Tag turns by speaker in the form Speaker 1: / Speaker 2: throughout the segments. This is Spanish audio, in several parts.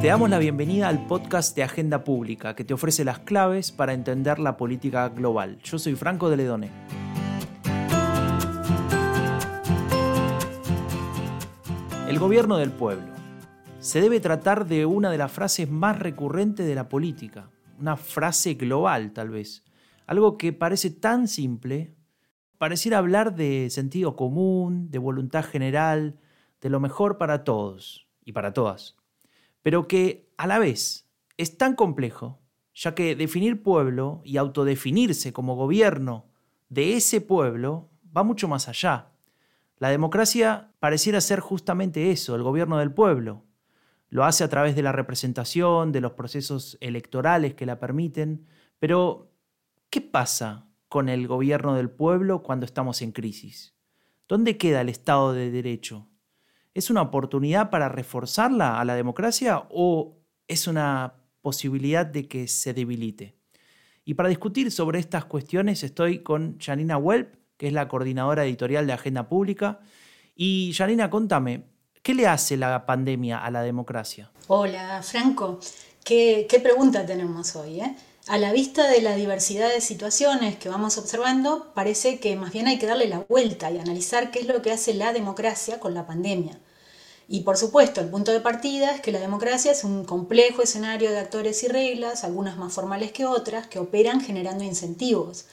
Speaker 1: Te damos la bienvenida al podcast de Agenda Pública que te ofrece las claves para entender la política global. Yo soy Franco de Ledone. El gobierno del pueblo. Se debe tratar de una de las frases más recurrentes de la política, una frase global tal vez, algo que parece tan simple, pareciera hablar de sentido común, de voluntad general, de lo mejor para todos y para todas, pero que a la vez es tan complejo, ya que definir pueblo y autodefinirse como gobierno de ese pueblo va mucho más allá. La democracia pareciera ser justamente eso, el gobierno del pueblo. Lo hace a través de la representación, de los procesos electorales que la permiten, pero ¿qué pasa con el gobierno del pueblo cuando estamos en crisis? ¿Dónde queda el Estado de Derecho? ¿Es una oportunidad para reforzarla a la democracia o es una posibilidad de que se debilite? Y para discutir sobre estas cuestiones estoy con Janina Welp, que es la coordinadora editorial de Agenda Pública. Y Janina, contame, ¿qué le hace la pandemia a la democracia?
Speaker 2: Hola, Franco. Qué, pregunta tenemos hoy. Eh? A la vista de la diversidad de situaciones que vamos observando, parece que más bien hay que darle la vuelta y analizar qué es lo que hace la democracia con la pandemia. Y por supuesto, el punto de partida es que la democracia es un complejo escenario de actores y reglas, algunas más formales que otras, que operan generando incentivos.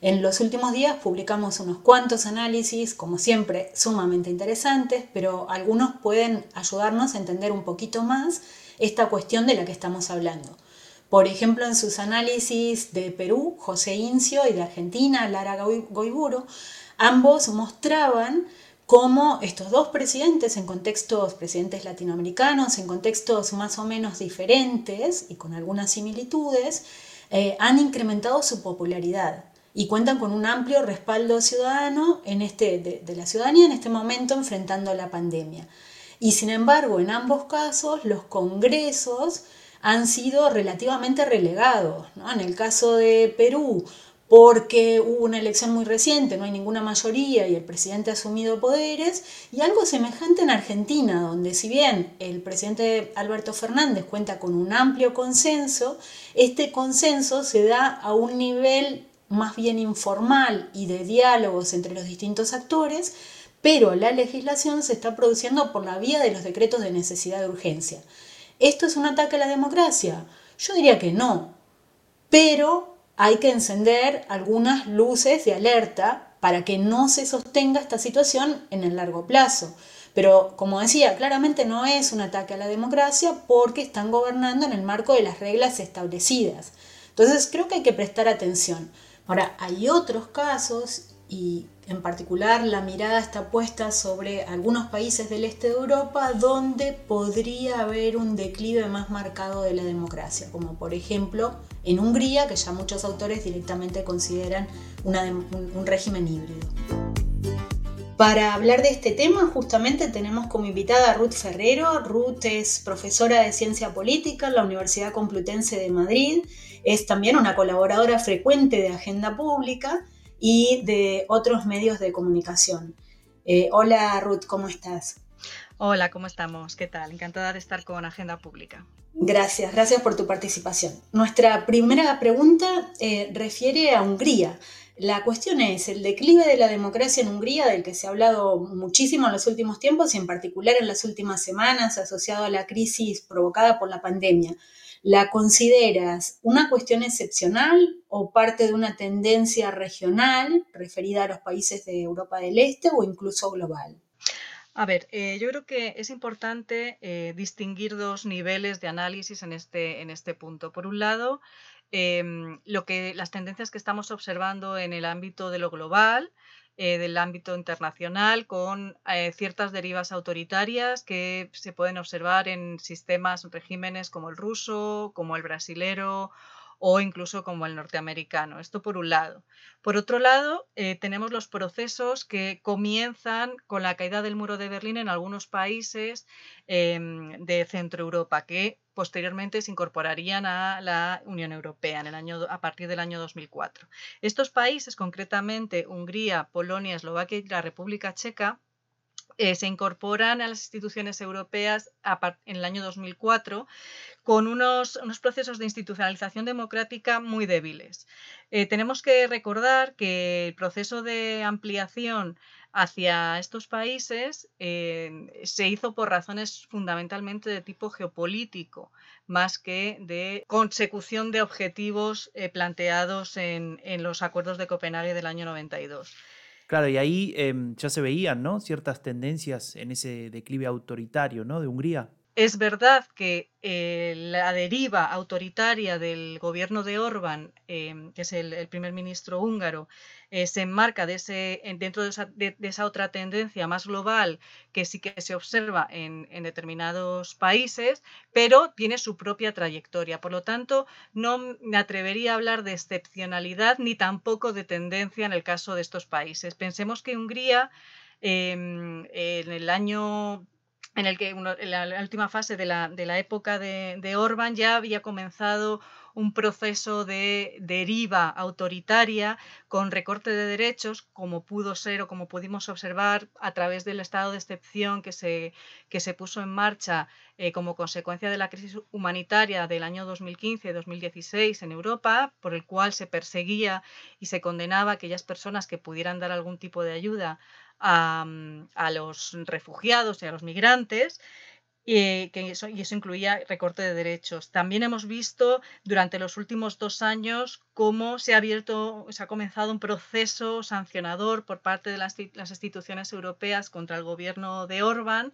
Speaker 2: En los últimos días publicamos unos cuantos análisis, como siempre, sumamente interesantes, pero algunos pueden ayudarnos a entender un poquito más esta cuestión de la que estamos hablando. Por ejemplo, en sus análisis de Perú, José Incio, y de Argentina, Lara Goiburo, ambos mostraban cómo estos dos presidentes, en contextos, presidentes latinoamericanos, en contextos más o menos diferentes y con algunas similitudes, eh, han incrementado su popularidad y cuentan con un amplio respaldo ciudadano en este, de, la ciudadanía en este momento enfrentando la pandemia. Y sin embargo, en ambos casos, los congresos han sido relativamente relegados. En el caso de Perú, porque hubo una elección muy reciente, no hay ninguna mayoría y el presidente ha asumido poderes, y algo semejante en Argentina, donde si bien el presidente Alberto Fernández cuenta con un amplio consenso, este consenso se da a un nivel más bien informal y de diálogos entre los distintos actores, pero la legislación se está produciendo por la vía de los decretos de necesidad de urgencia. ¿Esto es un ataque a la democracia? Yo diría que no, pero hay que encender algunas luces de alerta para que no se sostenga esta situación en el largo plazo. Pero, como decía, claramente no es un ataque a la democracia porque están gobernando en el marco de las reglas establecidas. Entonces, creo que hay que prestar atención. Ahora, hay otros casos y en particular la mirada está puesta sobre algunos países del este de Europa donde podría haber un declive más marcado de la democracia, como por ejemplo en Hungría, que ya muchos autores directamente consideran un régimen híbrido. Para hablar de este tema, justamente tenemos como invitada a Ruth Ferrero. Ruth es profesora de Ciencia Política en la Universidad Complutense de Madrid es también una colaboradora frecuente de Agenda Pública y de otros medios de comunicación. Eh, hola Ruth, ¿cómo estás?
Speaker 3: Hola, ¿cómo estamos? ¿Qué tal? Encantada de estar con Agenda Pública.
Speaker 2: Gracias, gracias por tu participación. Nuestra primera pregunta eh, refiere a Hungría. La cuestión es el declive de la democracia en Hungría, del que se ha hablado muchísimo en los últimos tiempos y en particular en las últimas semanas, asociado a la crisis provocada por la pandemia. ¿La consideras una cuestión excepcional o parte de una tendencia regional referida a los países de Europa del Este o incluso global?
Speaker 3: A ver, eh, yo creo que es importante eh, distinguir dos niveles de análisis en este, en este punto. Por un lado, em, lo que, las tendencias que estamos observando en el ámbito de lo global, eh, del ámbito internacional con eh, ciertas derivas autoritarias que se pueden observar en sistemas, regímenes como el ruso, como el brasilero o incluso como el norteamericano. Esto por un lado. Por otro lado, eh, tenemos los procesos que comienzan con la caída del muro de Berlín en algunos países em, de Centro Europa, que posteriormente se incorporarían a la Unión Europea en el año, a partir del año 2004. Estos países, concretamente Hungría, Polonia, Eslovaquia y la República Checa, eh, se incorporan a las instituciones europeas en el año 2004 con unos, unos procesos de institucionalización democrática muy débiles. Eh, tenemos que recordar que el proceso de ampliación hacia estos países eh, se hizo por razones fundamentalmente de tipo geopolítico, más que de consecución de objetivos planteados en, en los acuerdos de Copenhague del año 92.
Speaker 1: Claro, y ahí em, ya se veían ¿no? ciertas tendencias en ese declive autoritario ¿no? de Hungría.
Speaker 3: Es verdad que eh, la deriva autoritaria del gobierno de Orbán, em, que es el, primer ministro húngaro, eh, se enmarca dentro de esa, otra tendencia más global que sí que se observa en, determinados países, pero tiene su propia trayectoria. Por lo tanto, no me atrevería a hablar de excepcionalidad ni tampoco de tendencia en el caso de estos países. Pensemos que Hungría em, en el año en el que en la, última fase de la, de la época de, de, Orban ya había comenzado un proceso de deriva autoritaria con recorte de derechos, como pudo ser o como pudimos observar a través del estado de excepción que se, que se puso en marcha eh, como consecuencia de la crisis humanitaria del año 2015-2016 en Europa, por el cual se perseguía y se condenaba a aquellas personas que pudieran dar algún tipo de ayuda a, los refugiados y a los migrantes. Y, que eso, incluía recorte de derechos. También hemos visto durante los últimos dos años cómo se ha abierto, se ha comenzado un proceso sancionador por parte de las, instituciones europeas contra el gobierno de Orbán,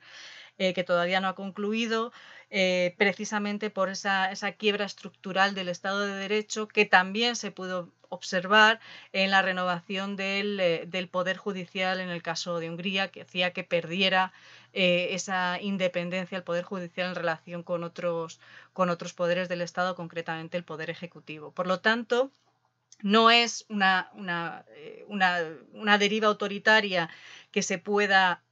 Speaker 3: eh, que todavía no ha concluido, eh, precisamente por esa, esa, quiebra estructural del Estado de Derecho que también se pudo observar en la renovación del, eh, del, Poder Judicial en el caso de Hungría, que hacía que perdiera esa independencia el Poder Judicial en relación con otros, con otros poderes del Estado, concretamente el Poder Ejecutivo. Por lo tanto, no es una, una, una, una deriva autoritaria que se pueda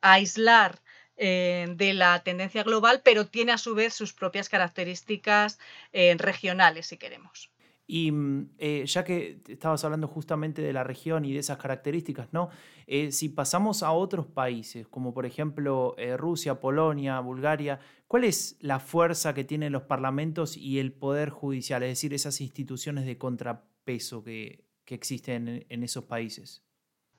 Speaker 3: aislar de la tendencia global, pero tiene a su vez sus propias características regionales, si queremos.
Speaker 1: Y mm, eh, ya que estabas hablando justamente de la región y de esas características, ¿no? Eh, si pasamos a otros países, como por ejemplo eh, Rusia, Polonia, Bulgaria, ¿cuál es la fuerza que tienen los parlamentos y el poder judicial, es decir, esas instituciones de contrapeso que, existen en esos países?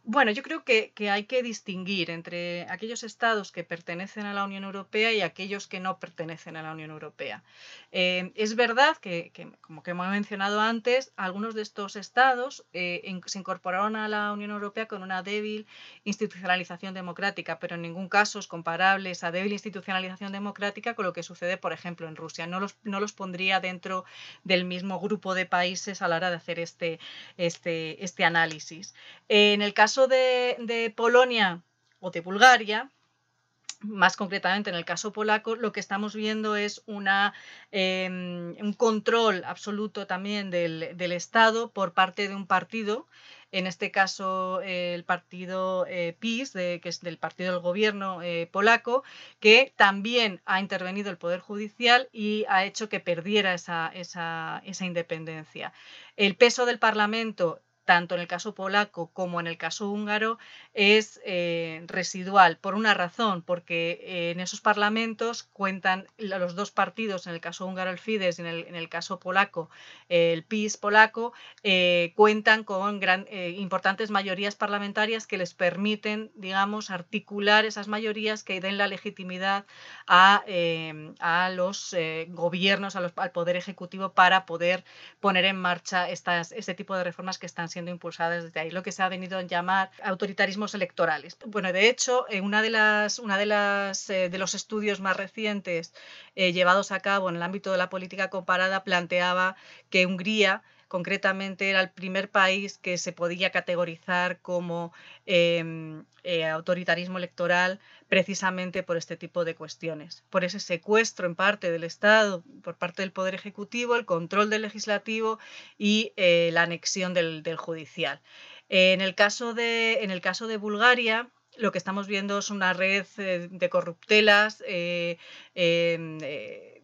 Speaker 3: Bueno, yo creo que, hay que distinguir entre aquellos estados que pertenecen a la Unión Europea y aquellos que no pertenecen a la Unión Europea. Eh, es verdad que, como que hemos mencionado antes, algunos de estos estados eh, se incorporaron a la Unión Europea con una débil institucionalización democrática, pero en ningún caso es comparable esa débil institucionalización democrática con lo que sucede, por ejemplo, en Rusia. No los, pondría dentro del mismo grupo de países a la hora de hacer este, este, este análisis. en el caso de, Polonia o de Bulgaria, más concretamente en el caso polaco, lo que estamos viendo es una, em, un control absoluto también del, Estado por parte de un partido, en este caso el partido eh, PiS, que es del partido del gobierno eh, polaco, que también ha intervenido el Poder Judicial y ha hecho que perdiera esa, esa independencia. El peso del Parlamento tanto en el caso polaco como en el caso húngaro, es eh, residual. Por una razón, porque eh, en esos parlamentos cuentan los dos partidos, en el caso húngaro el Fidesz y en el, caso polaco el PIS polaco, eh, cuentan con importantes mayorías parlamentarias que les permiten, digamos, articular esas mayorías que den la legitimidad a, a los gobiernos, al Poder Ejecutivo para poder poner en marcha estas, este tipo de reformas que están siendo impulsadas desde ahí, lo que se ha venido a llamar electorales. Bueno, de hecho, en una de las, una de las eh, de los estudios más recientes eh, llevados a cabo en el ámbito de la política comparada planteaba que Hungría concretamente era el primer país que se podía categorizar como em, eh, autoritarismo electoral precisamente por este tipo de cuestiones, por ese secuestro en parte del Estado, por parte del Poder Ejecutivo, el control del legislativo y eh, la anexión del, judicial. En, el caso de, en el caso de Bulgaria, lo que estamos viendo es una red eh, de corruptelas em,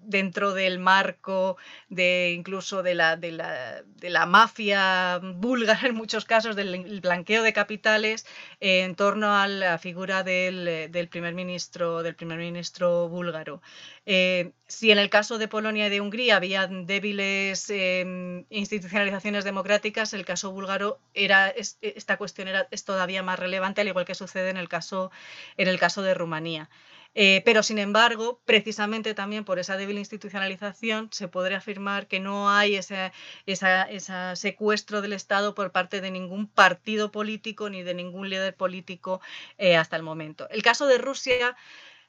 Speaker 3: dentro del marco de incluso de la, de la, mafia búlgara en muchos casos, del blanqueo de capitales, en torno a la figura del, primer, ministro, del primer ministro búlgaro. Eh, si en el caso de Polonia y de Hungría había débiles em, institucionalizaciones democráticas, el caso búlgaro era esta cuestión es todavía más relevante, al igual que sucede en el caso, en el caso de Rumanía. Eh, pero, sin embargo, precisamente también por esa débil institucionalización, se podría afirmar que no hay ese secuestro del Estado por parte de ningún partido político ni de ningún líder político eh, hasta el momento. El caso de Rusia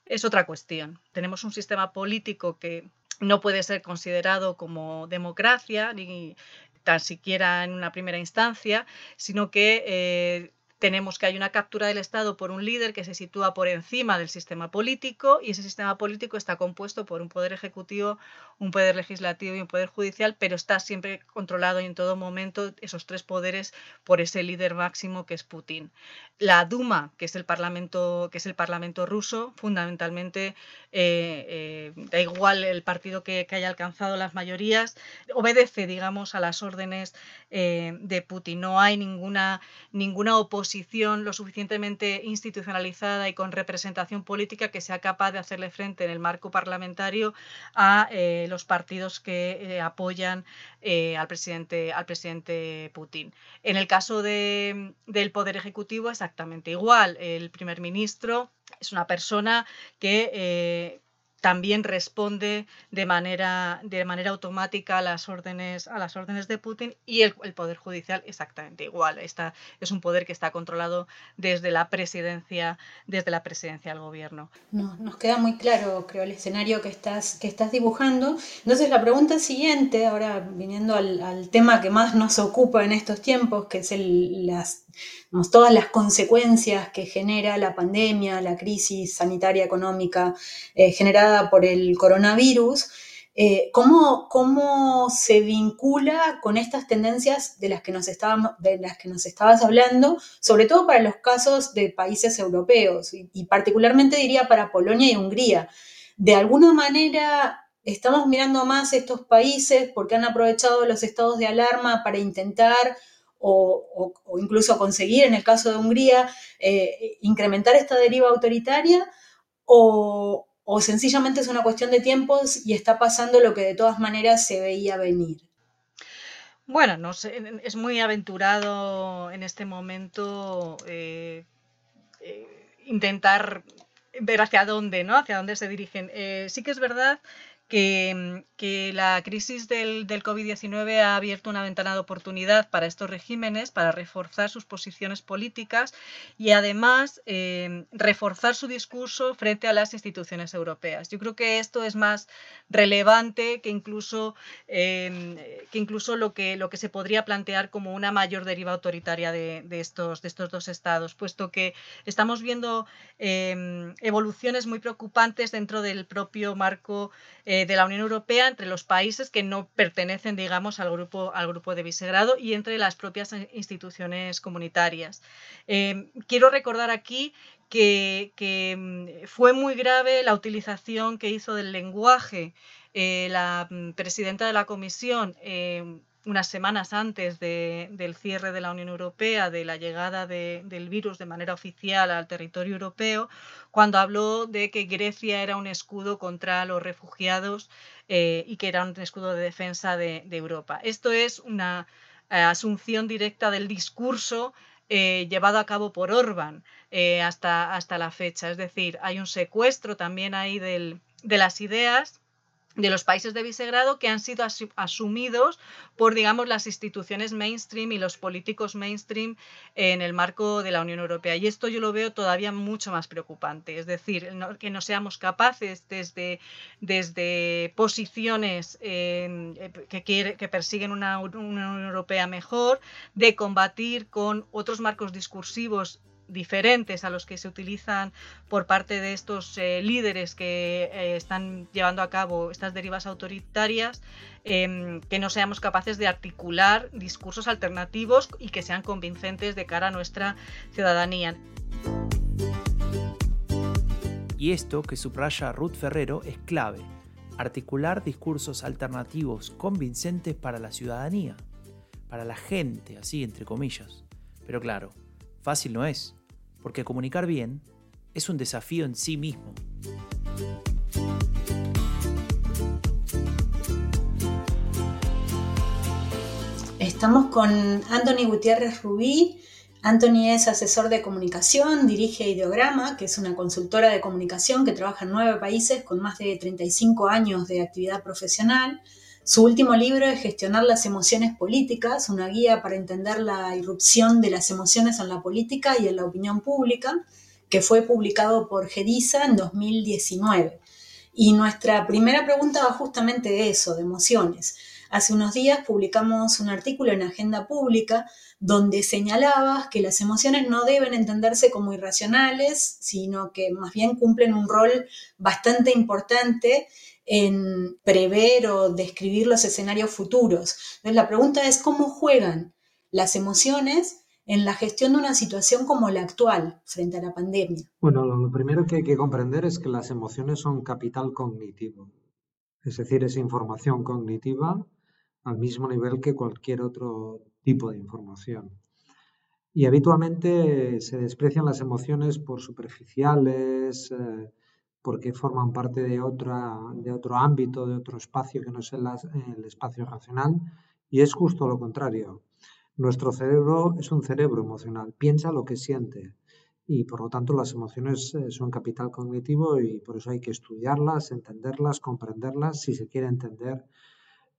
Speaker 3: es otra cuestión. Tenemos un sistema político que no puede ser considerado como democracia, ni tan siquiera en una primera instancia, sino que eh, tenemos que hay una captura del Estado por un líder que se sitúa por encima del sistema político y ese sistema político está compuesto por un poder ejecutivo, un poder legislativo y un poder judicial, pero está siempre controlado y en todo momento esos tres poderes por ese líder máximo que es Putin. La Duma, que es el parlamento, que es el parlamento ruso, fundamentalmente eh, eh, da igual el partido que, haya alcanzado las mayorías, obedece, digamos, a las órdenes eh, de Putin. No hay ninguna, ninguna oposición lo suficientemente institucionalizada y con representación política que sea capaz de hacerle frente en el marco parlamentario a eh, los partidos que eh, apoyan eh, al, presidente, al presidente Putin. En el caso del Poder Ejecutivo, exactamente igual. El primer ministro es una persona que también responde de manera, de manera automática a las órdenes, a las órdenes de Putin y el, Poder Judicial exactamente igual. Esta es un poder que está controlado desde la presidencia, desde la presidencia del gobierno.
Speaker 2: No, nos queda muy claro, creo, el escenario que estás, que estás dibujando. Entonces, la pregunta siguiente, ahora viniendo al, al tema que más nos ocupa en estos tiempos, que es el, las todas las consecuencias que genera la pandemia, la crisis sanitaria económica eh, generada por el coronavirus, eh, ¿cómo, se vincula con estas tendencias de las, que nos estábamos, de las que nos estabas hablando, sobre todo para los casos de países europeos y particularmente diría para Polonia y Hungría? De alguna manera estamos mirando más estos países porque han aprovechado los estados de alarma para intentar o, incluso conseguir, en el caso de Hungría, eh, incrementar esta deriva autoritaria o, sencillamente es una cuestión de tiempos y está pasando lo que de todas maneras se veía venir.
Speaker 3: Bueno, no es muy aventurado en este momento eh, eh, intentar ver hacia dónde, ¿no? Hacia dónde se dirigen. sí que es verdad que, que la crisis del, del COVID-19 ha abierto una ventana de oportunidad para estos regímenes, para reforzar sus posiciones políticas y además eh, reforzar su discurso frente a las instituciones europeas. Yo creo que esto es más relevante que incluso, eh, que incluso lo, que, lo que se podría plantear como una mayor deriva autoritaria de, de estos, de estos dos estados, puesto que estamos viendo eh, evoluciones muy preocupantes dentro del propio marco eh, de la Unión Europea entre los países que no pertenecen, digamos, al grupo, al grupo de Visegrado y entre las propias instituciones comunitarias. Eh, quiero recordar aquí que, mm, fue muy grave la utilización que hizo del lenguaje eh, la mm, presidenta de la Comisión unas semanas antes del cierre de la Unión Europea, de la llegada del virus de manera oficial al territorio europeo, cuando habló de que Grecia era un escudo contra los refugiados eh, y que era un escudo de defensa de, Europa. Esto es una eh, asunción directa del discurso eh, llevado a cabo por Orbán hasta, hasta la fecha. Es decir, hay un secuestro también ahí de las ideas de los países de Visegrado que han sido asumidos por, digamos, las instituciones mainstream y los políticos mainstream en el marco de la Unión Europea. Y esto yo lo veo todavía mucho más preocupante. Es decir, que no seamos capaces desde, desde posiciones eh, que, que persiguen una Unión Europea mejor de combatir con otros marcos discursivos diferentes a los que se utilizan por parte de estos eh, líderes que eh, están llevando a cabo estas derivas autoritarias, em, que no seamos capaces de articular discursos alternativos y que sean convincentes de cara a nuestra ciudadanía.
Speaker 1: Y esto que subraya Ruth Ferrero es clave. articular discursos alternativos convincentes para la ciudadanía, para la gente, así entre comillas. Pero claro, fácil no es, porque comunicar bien es un desafío en sí mismo.
Speaker 2: Estamos con Anthony Gutiérrez Rubí. Anthony es asesor de comunicación, dirige Ideograma, que es una consultora de comunicación que trabaja en nueve países con más de 35 años de actividad profesional. Su último libro es Gestionar las emociones políticas, una guía para entender la irrupción de las emociones en la política y en la opinión pública, que fue publicado por Gedisa en 2019. Y nuestra primera pregunta va justamente de eso, de emociones. Hace unos días publicamos un artículo en Agenda Pública donde señalabas que las emociones no deben entenderse como irracionales, sino que más bien cumplen un rol bastante importante en prever o describir los escenarios futuros. Entonces la pregunta es cómo juegan las emociones en la gestión de una situación como la actual frente a la pandemia.
Speaker 4: Bueno, lo primero que hay que comprender es que las emociones son capital cognitivo, es decir, es información cognitiva al mismo nivel que cualquier otro tipo de información. Y habitualmente se desprecian las emociones por superficiales, eh, porque forman parte de, otra, de otro ámbito, de otro espacio que no es el, el espacio racional, y es justo lo contrario. Nuestro cerebro es un cerebro emocional, piensa lo que siente y por lo tanto las emociones eh, son capital cognitivo y por eso hay que estudiarlas, entenderlas, comprenderlas si se quiere entender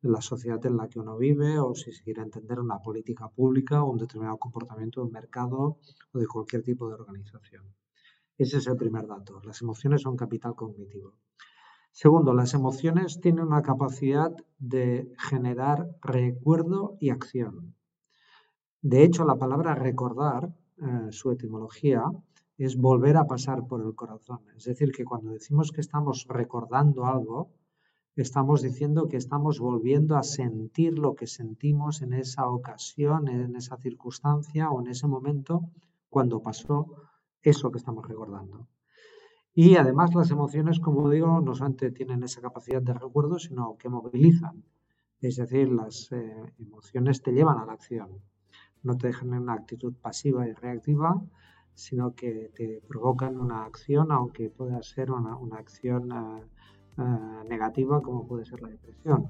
Speaker 4: la sociedad en la que uno vive o si se quiere entender una política pública o un determinado comportamiento de un mercado o de cualquier tipo de organización. Ese es el primer dato. Las emociones son capital cognitivo. Segundo, las emociones tienen una capacidad de generar recuerdo y acción. De hecho, la palabra recordar, eh, su etimología, es volver a pasar por el corazón. Es decir, que cuando decimos que estamos recordando algo, estamos diciendo que estamos volviendo a sentir lo que sentimos en esa ocasión, en esa circunstancia o en ese momento cuando pasó eso que estamos recordando. Y además las emociones, como digo, no solamente tienen esa capacidad de recuerdo, sino que movilizan. Es decir, las eh, emociones te llevan a la acción. No te dejan en una actitud pasiva y reactiva, sino que te provocan una acción, aunque pueda ser una, acción eh, eh, negativa como puede ser la depresión.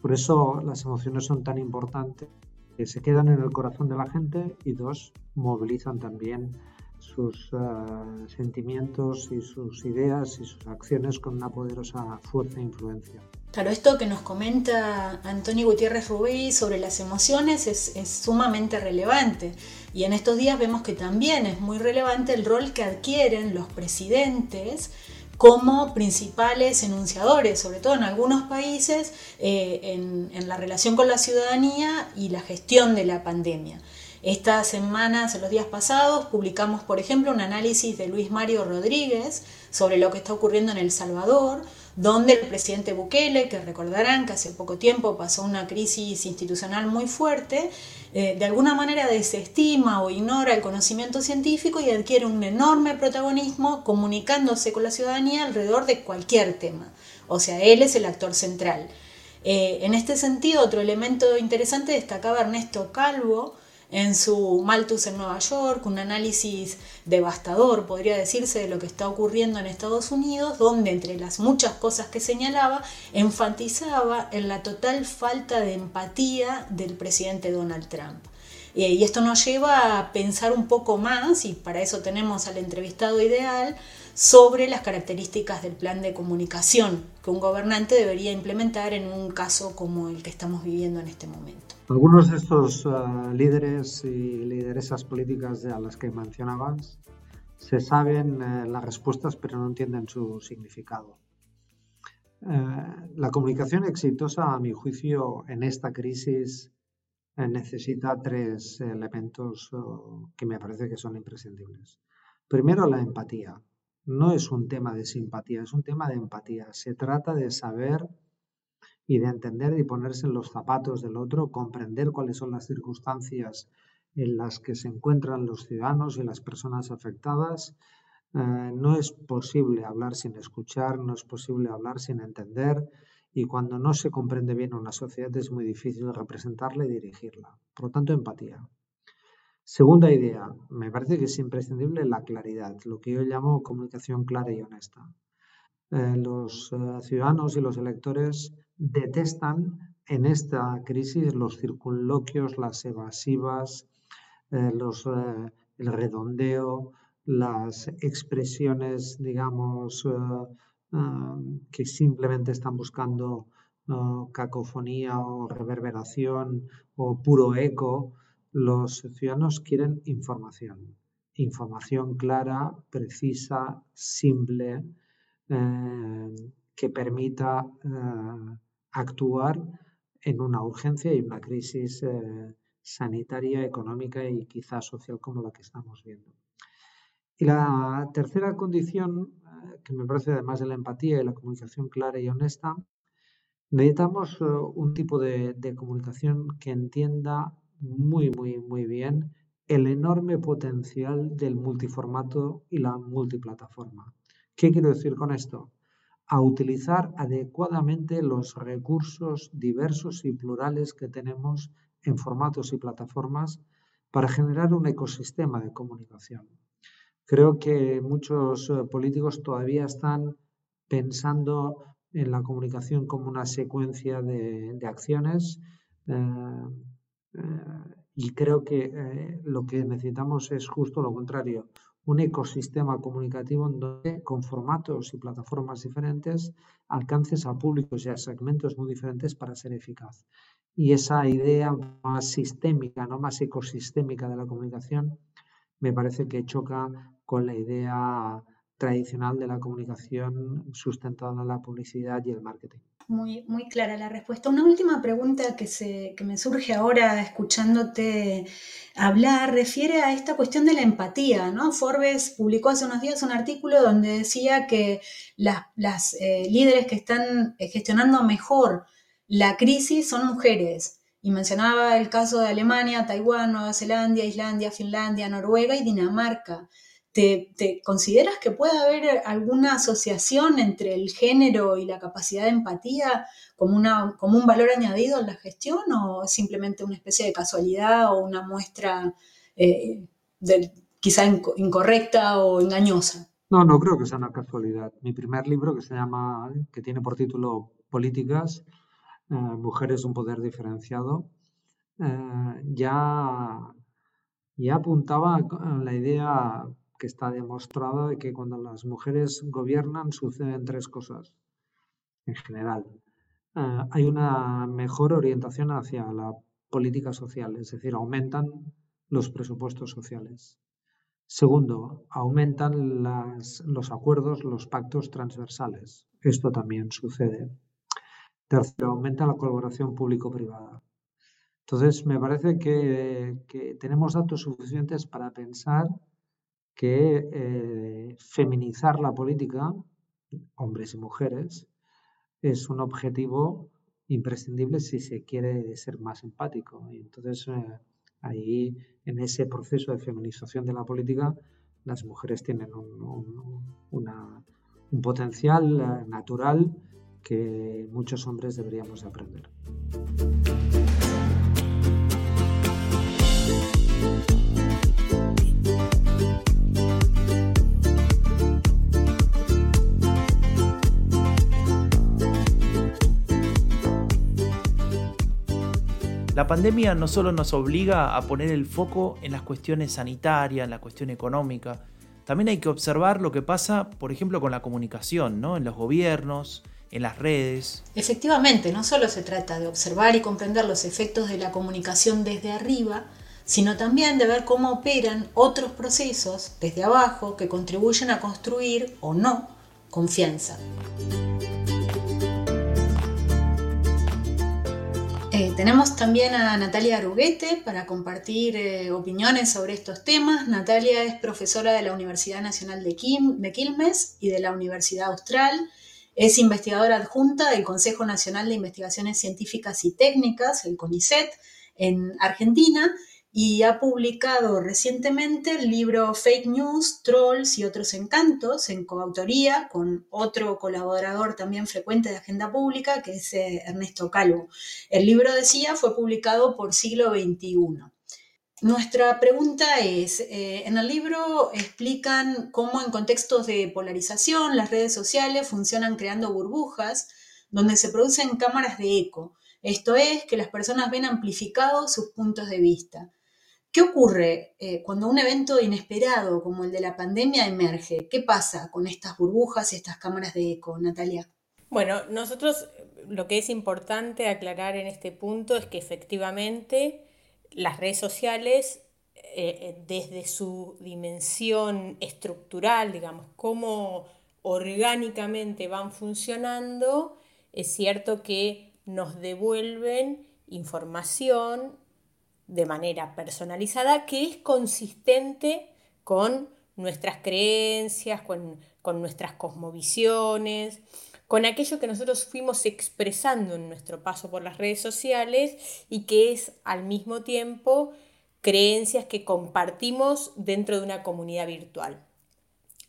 Speaker 4: Por eso las emociones son tan importantes, que se quedan en el corazón de la gente y dos, movilizan también sus eh, sentimientos y sus ideas y sus acciones con una poderosa fuerza e influencia.
Speaker 2: Claro, esto que nos comenta Antonio Gutiérrez Rubí sobre las emociones es, es, sumamente relevante y en estos días vemos que también es muy relevante el rol que adquieren los presidentes como principales enunciadores, sobre todo en algunos países, eh, en, la relación con la ciudadanía y la gestión de la pandemia. Estas semanas, los días pasados, publicamos, por ejemplo, un análisis de Luis Mario Rodríguez sobre lo que está ocurriendo en El Salvador, donde el presidente Bukele, que recordarán que hace poco tiempo pasó una crisis institucional muy fuerte, eh, de alguna manera desestima o ignora el conocimiento científico y adquiere un enorme protagonismo comunicándose con la ciudadanía alrededor de cualquier tema. O sea, él es el actor central. Eh, en este sentido, otro elemento interesante destacaba Ernesto Calvo, en su Malthus en Nueva York, un análisis devastador, podría decirse, de lo que está ocurriendo en Estados Unidos, donde entre las muchas cosas que señalaba, enfatizaba en la total falta de empatía del presidente Donald Trump. Eh, y esto nos lleva a pensar un poco más, y para eso tenemos al entrevistado ideal, sobre las características del plan de comunicación que un gobernante debería implementar en un caso como el que estamos viviendo en este momento.
Speaker 4: Algunos de estos eh, líderes y lideresas políticas a las que mencionabas se saben eh, las respuestas pero no entienden su significado. Eh, la comunicación exitosa, a mi juicio, en esta crisis necesita tres elementos que me parece que son imprescindibles. Primero, la empatía no es un tema de simpatía, es un tema de empatía. Se trata de saber y de entender y ponerse en los zapatos del otro, comprender cuáles son las circunstancias en las que se encuentran los ciudadanos y las personas afectadas, Eh, no es posible hablar sin escuchar, no es posible hablar sin entender y cuando no se comprende bien una sociedad es muy difícil representarla y dirigirla. Por lo tanto, empatía. Segunda idea, me parece que es imprescindible la claridad, lo que yo llamo comunicación clara y honesta. Eh, los eh, ciudadanos y los electores detestan en esta crisis los circunloquios, las evasivas, los, el redondeo, las expresiones, digamos, eh, eh, que simplemente están buscando eh, cacofonía o reverberación o puro eco, los ciudadanos quieren información, información clara, precisa, simple, que permita actuar en una urgencia y una crisis sanitaria, económica y quizás social como la que estamos viendo. Y la tercera condición, eh, que me parece además de la empatía y la comunicación clara y honesta, necesitamos eh, un tipo de, comunicación que entienda muy, muy, muy bien el enorme potencial del multiformato y la multiplataforma. ¿Qué quiero decir con esto? A utilizar adecuadamente los recursos diversos y plurales que tenemos en formatos y plataformas para generar un ecosistema de comunicación. Creo que muchos eh, políticos todavía están pensando en la comunicación como una secuencia de, acciones eh, y creo que lo que necesitamos es justo lo contrario, un ecosistema comunicativo en donde con formatos y plataformas diferentes alcances a públicos y a segmentos muy diferentes para ser eficaz. Y esa idea más sistémica, no más ecosistémica de la comunicación, me parece que choca con la idea tradicional de la comunicación sustentada en la publicidad y el marketing.
Speaker 2: Muy, muy clara la respuesta. Una última pregunta que, se, que me surge ahora escuchándote hablar refiere a esta cuestión de la empatía. ¿no? Forbes publicó hace unos días un artículo donde decía que las, las eh, líderes que están eh, gestionando mejor la crisis son mujeres. Y mencionaba el caso de Alemania, Taiwán, Nueva Zelanda, Islandia, Finlandia, Noruega y Dinamarca. ¿Te, consideras que puede haber alguna asociación entre el género y la capacidad de empatía como, una, como un valor añadido en la gestión o simplemente una especie de casualidad o una muestra eh, quizá incorrecta o engañosa?
Speaker 4: No, no creo que sea una casualidad. Mi primer libro que se llama, que tiene por título Políticas, eh, Mujeres, un poder diferenciado, eh, ya, ya apuntaba la idea que está demostrado de que cuando las mujeres gobiernan suceden tres cosas en general. Eh, hay una mejor orientación hacia la política social, es decir, aumentan los presupuestos sociales. Segundo, aumentan los acuerdos, los pactos transversales. Esto también sucede. Tercero, aumenta la colaboración público-privada. Entonces, me parece que tenemos datos suficientes para pensar que eh, feminizar la política, hombres y mujeres, es un objetivo imprescindible si se quiere ser más empático. Y entonces, eh, ahí, en ese proceso de feminización de la política, las mujeres tienen un, un potencial eh, natural que muchos hombres deberíamos aprender.
Speaker 1: La pandemia no solo nos obliga a poner el foco en las cuestiones sanitarias, en la cuestión económica, también hay que observar lo que pasa, por ejemplo, con la comunicación, ¿no? en los gobiernos, en las redes.
Speaker 2: Efectivamente, no solo se trata de observar y comprender los efectos de la comunicación desde arriba, sino también de ver cómo operan otros procesos desde abajo que contribuyen a construir o no confianza. Eh, tenemos también a Natalia Aruguete para compartir eh, opiniones sobre estos temas. Natalia es profesora de la Universidad Nacional de, de Quilmes y de la Universidad Austral. Es investigadora adjunta del Consejo Nacional de Investigaciones Científicas y Técnicas, el CONICET, en Argentina, y ha publicado recientemente el libro Fake News, Trolls y otros encantos en coautoría con otro colaborador también frecuente de Agenda Pública, que es eh, Ernesto Calvo. El libro, decía, fue publicado por siglo XXI. Nuestra pregunta es, eh, en el libro explican cómo en contextos de polarización las redes sociales funcionan creando burbujas donde se producen cámaras de eco. Esto es, que las personas ven amplificados sus puntos de vista. ¿Qué ocurre eh, cuando un evento inesperado como el de la pandemia emerge? ¿Qué pasa con estas burbujas y estas cámaras de eco, Natalia?
Speaker 5: Bueno, nosotros lo que es importante aclarar en este punto es que efectivamente las redes sociales, eh, eh, desde su dimensión estructural, digamos, cómo orgánicamente van funcionando, es cierto que nos devuelven información de manera personalizada que es consistente con nuestras creencias, con, nuestras cosmovisiones, con aquello que nosotros fuimos expresando en nuestro paso por las redes sociales y que es al mismo tiempo creencias que compartimos dentro de una comunidad virtual.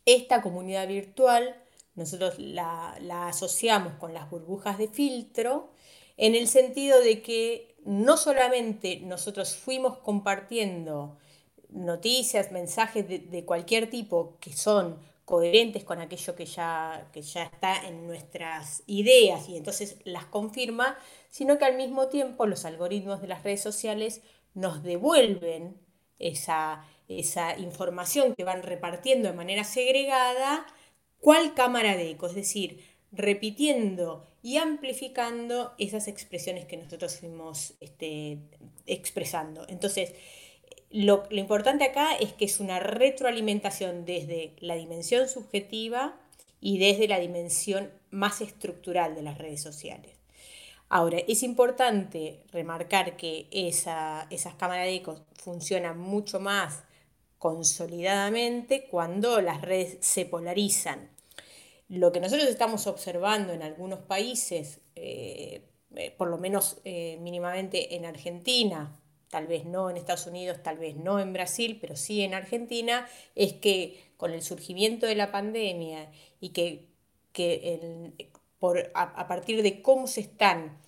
Speaker 5: Esta comunidad virtual nosotros la, la asociamos con las burbujas de filtro en el sentido de que no solamente nosotros fuimos compartiendo noticias, mensajes de, cualquier tipo que son coherentes con aquello que ya, que ya está en nuestras ideas y entonces las confirma, sino que al mismo tiempo los algoritmos de las redes sociales nos devuelven esa, esa información que van repartiendo de manera segregada, cuál cámara de eco, es decir, repitiendo y amplificando esas expresiones que nosotros fuimos este, expresando. Entonces, lo, lo, importante acá es que es una retroalimentación desde la dimensión subjetiva y desde la dimensión más estructural de las redes sociales. Ahora, es importante remarcar que esa, esas cámaras de eco funcionan mucho más consolidadamente cuando las redes se polarizan lo que nosotros estamos observando en algunos países, eh, eh, por lo menos eh, mínimamente en Argentina, tal vez no en Estados Unidos, tal vez no en Brasil, pero sí en Argentina, es que con el surgimiento de la pandemia y que, a, partir de cómo se están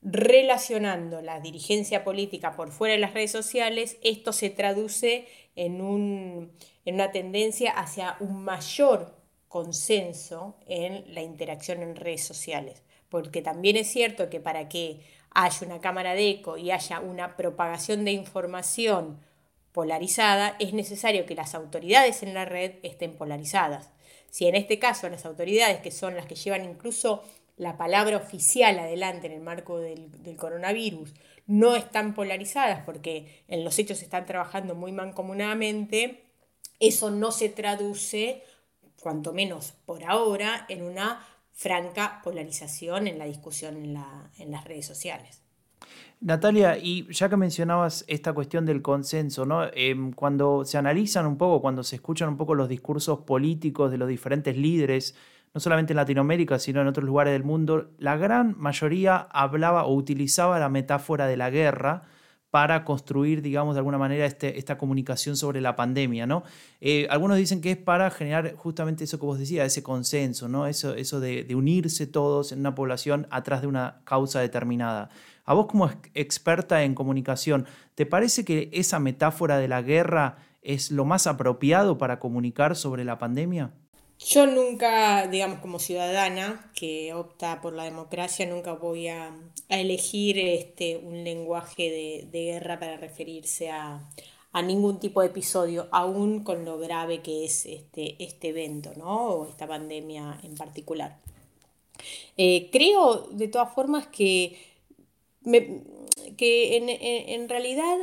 Speaker 5: relacionando la dirigencia política por fuera de las redes sociales, esto se traduce en, en una tendencia hacia un mayor consenso en la interacción en redes sociales, porque también es cierto que para que haya una cámara de eco y haya una propagación de información polarizada, es necesario que las autoridades en la red estén polarizadas. Si en este caso las autoridades, que son las que llevan incluso la palabra oficial adelante en el marco del, coronavirus, no están polarizadas porque en los hechos están trabajando muy mancomunadamente, eso no se traduce cuanto menos por ahora, en una franca polarización en la discusión en, las redes sociales.
Speaker 1: Natalia, y ya que mencionabas esta cuestión del consenso, ¿no? Em, cuando se analizan un poco, cuando se escuchan un poco los discursos políticos de los diferentes líderes, no solamente en Latinoamérica, sino en otros lugares del mundo, la gran mayoría hablaba o utilizaba la metáfora de la guerra para construir, digamos, de alguna manera este, esta comunicación sobre la pandemia, ¿no? Eh, algunos dicen que es para generar justamente eso que vos decías, ese consenso, ¿no? Eso, eso de, unirse todos en una población atrás de una causa determinada. A vos como experta en comunicación, ¿te parece que esa metáfora de la guerra es lo más apropiado para comunicar sobre la pandemia?
Speaker 5: Yo nunca, digamos, como ciudadana que opta por la democracia, nunca voy a, elegir este, un lenguaje de, guerra para referirse a, ningún tipo de episodio, aún con lo grave que es este, este evento, ¿no? O esta pandemia en particular. Eh, creo, de todas formas, que, que en, en realidad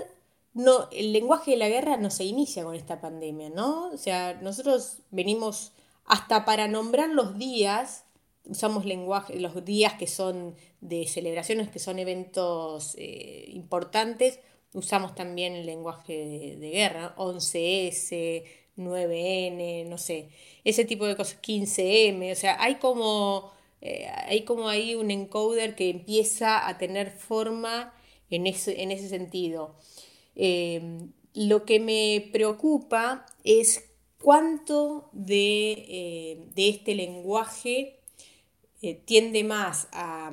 Speaker 5: no, el lenguaje de la guerra no se inicia con esta pandemia, ¿no? O sea, nosotros venimos hasta para nombrar los días, usamos lenguaje, los días que son de celebraciones, que son eventos eh, importantes, usamos también el lenguaje de, guerra, 11S, 9N, no sé, ese tipo de cosas, 15M, o sea, hay como, eh, hay como ahí un encoder que empieza a tener forma en ese, en ese sentido. Em, lo que me preocupa es cuánto de, eh, este lenguaje eh, tiende más a,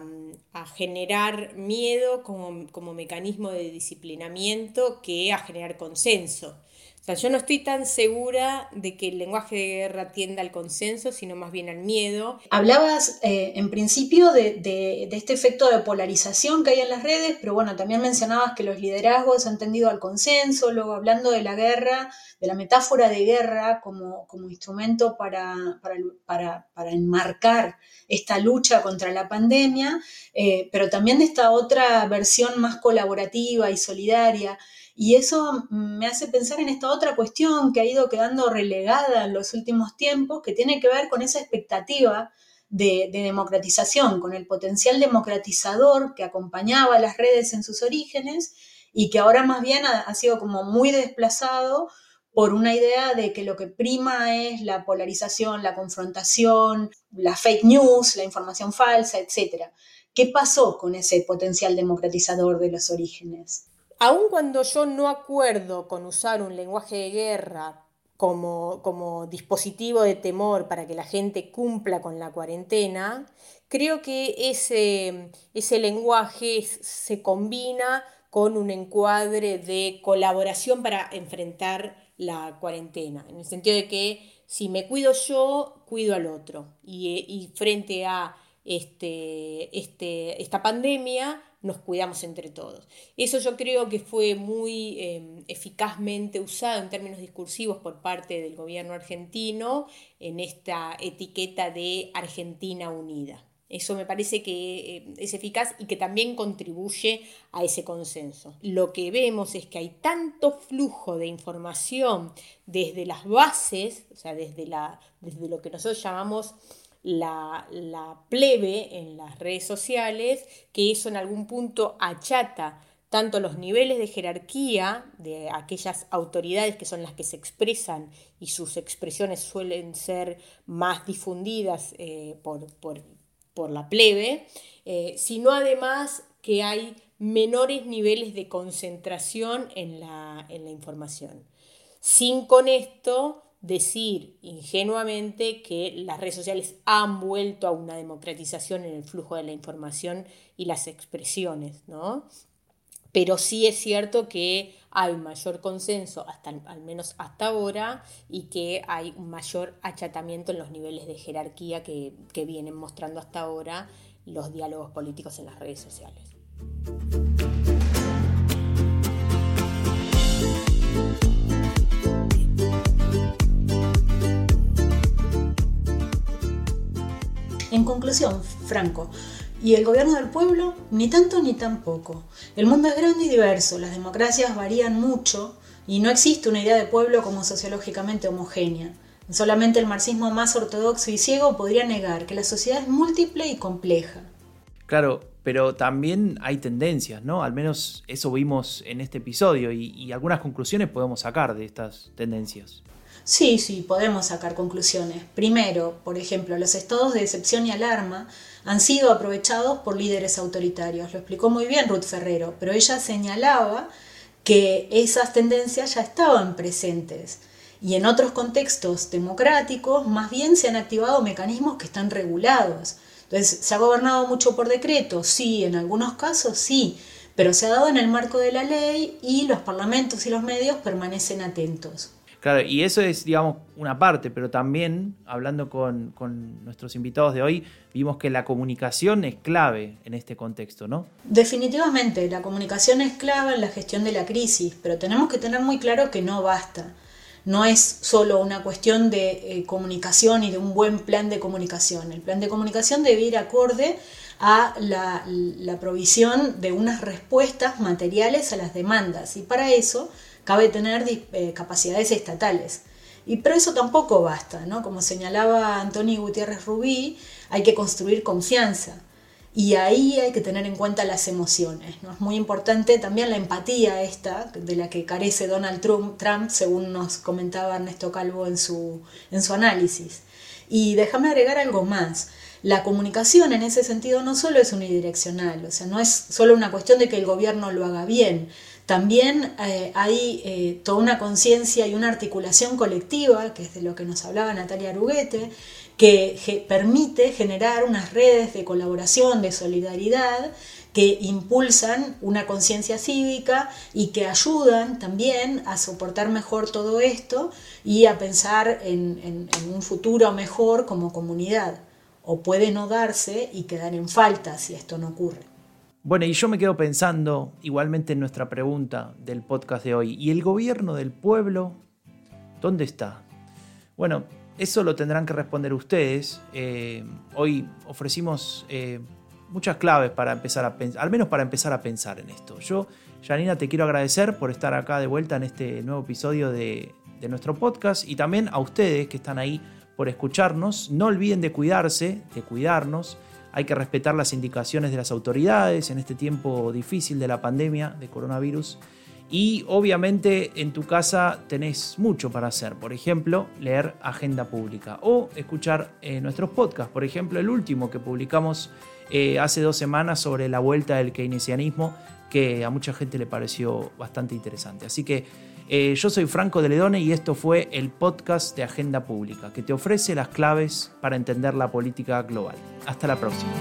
Speaker 5: generar miedo como, mecanismo de disciplinamiento que a generar consenso yo no estoy tan segura de que el lenguaje de guerra tienda al consenso, sino más bien al miedo.
Speaker 2: Hablabas eh, en principio de, este efecto de polarización que hay en las redes, pero bueno, también mencionabas que los liderazgos han tendido al consenso, luego hablando de la guerra, de la metáfora de guerra como, como instrumento para, para, para, enmarcar esta lucha contra la pandemia, eh, pero también de esta otra versión más colaborativa y solidaria. Y eso me hace pensar en esta otra cuestión que ha ido quedando relegada en los últimos tiempos, que tiene que ver con esa expectativa de, democratización, con el potencial democratizador que acompañaba a las redes en sus orígenes y que ahora más bien ha, sido como muy desplazado por una idea de que lo que prima es la polarización, la confrontación, la fake news, la información falsa, etc. ¿Qué pasó con ese potencial democratizador de los orígenes?
Speaker 5: Aun cuando yo no acuerdo con usar un lenguaje de guerra como, dispositivo de temor para que la gente cumpla con la cuarentena, creo que ese, ese lenguaje se combina con un encuadre de colaboración para enfrentar la cuarentena, en el sentido de que si me cuido yo, cuido al otro. Y, frente a este, este, esta pandemia, nos cuidamos entre todos. Eso yo creo que fue muy em, eficazmente usado en términos discursivos por parte del gobierno argentino en esta etiqueta de Argentina unida. Eso me parece que eh, es eficaz y que también contribuye a ese consenso. Lo que vemos es que hay tanto flujo de información desde las bases, o sea, desde, la, desde lo que nosotros llamamos la, plebe en las redes sociales, que eso en algún punto achata tanto los niveles de jerarquía de aquellas autoridades que son las que se expresan y sus expresiones suelen ser más difundidas eh, por, la plebe, eh, sino además que hay menores niveles de concentración en la, en la información. Sin con esto decir ingenuamente que las redes sociales han vuelto a una democratización en el flujo de la información y las expresiones, ¿no? Pero sí es cierto que hay mayor consenso, hasta, al menos hasta ahora, y que hay un mayor achatamiento en los niveles de jerarquía que, que vienen mostrando hasta ahora los diálogos políticos en las redes sociales.
Speaker 2: En conclusión, Franco, ¿y el gobierno del pueblo? Ni tanto ni tampoco. El mundo es grande y diverso, las democracias varían mucho y no existe una idea de pueblo como sociológicamente homogénea. Solamente el marxismo más ortodoxo y ciego podría negar que la sociedad es múltiple y compleja.
Speaker 1: Claro, pero también hay tendencias, ¿no? Al menos eso vimos en este episodio y, y algunas conclusiones podemos sacar de estas tendencias.
Speaker 2: Sí, sí, podemos sacar conclusiones. Primero, por ejemplo, los estados de excepción y alarma han sido aprovechados por líderes autoritarios. Lo explicó muy bien Ruth Ferrero, pero ella señalaba que esas tendencias ya estaban presentes. Y en otros contextos democráticos, más bien se han activado mecanismos que están regulados. Entonces, ¿se ha gobernado mucho por decreto? Sí, en algunos casos sí, pero se ha dado en el marco de la ley y los parlamentos y los medios permanecen atentos.
Speaker 1: Claro, y eso es, digamos, una parte, pero también, hablando con, nuestros invitados de hoy, vimos que la comunicación es clave en este contexto, ¿no?
Speaker 2: Definitivamente, la comunicación es clave en la gestión de la crisis, pero tenemos que tener muy claro que no basta. No es solo una cuestión de eh, comunicación y de un buen plan de comunicación. El plan de comunicación debe ir acorde a la, provisión de unas respuestas materiales a las demandas y para eso cabe tener eh, capacidades estatales. Y pero eso tampoco basta, ¿no? Como señalaba Antonio Gutiérrez Rubí, hay que construir confianza. Y ahí hay que tener en cuenta las emociones. ¿no? Es muy importante también la empatía esta, de la que carece Donald Trump, Trump según nos comentaba Ernesto Calvo en su, en su análisis. Y déjame agregar algo más. La comunicación en ese sentido no solo es unidireccional, o sea, no es solo una cuestión de que el gobierno lo haga bien, también eh, hay eh, toda una conciencia y una articulación colectiva, que es de lo que nos hablaba Natalia Aruguete, que permite generar unas redes de colaboración, de solidaridad, que impulsan una conciencia cívica y que ayudan también a soportar mejor todo esto y a pensar en, un futuro mejor como comunidad. O puede no darse y quedar en falta si esto no ocurre.
Speaker 1: Bueno, y yo me quedo pensando igualmente en nuestra pregunta del podcast de hoy. ¿Y el gobierno del pueblo? ¿Dónde está? Bueno, eso lo tendrán que responder ustedes. Eh, hoy ofrecimos eh, muchas claves para empezar a pensar, al menos para empezar a pensar en esto. Yo, Janina, te quiero agradecer por estar acá de vuelta en este nuevo episodio de, nuestro podcast y también a ustedes que están ahí por escucharnos. No olviden de cuidarse, de cuidarnos. Hay que respetar las indicaciones de las autoridades en este tiempo difícil de la pandemia de coronavirus. Y obviamente en tu casa tenés mucho para hacer. Por ejemplo, leer agenda pública o escuchar eh, nuestros podcasts. Por ejemplo, el último que publicamos eh, hace dos semanas sobre la vuelta del keynesianismo, que a mucha gente le pareció bastante interesante. Así que eh, yo soy Franco de Ledone y esto fue el podcast de Agenda Pública, que te ofrece las claves para entender la política global. Hasta la próxima.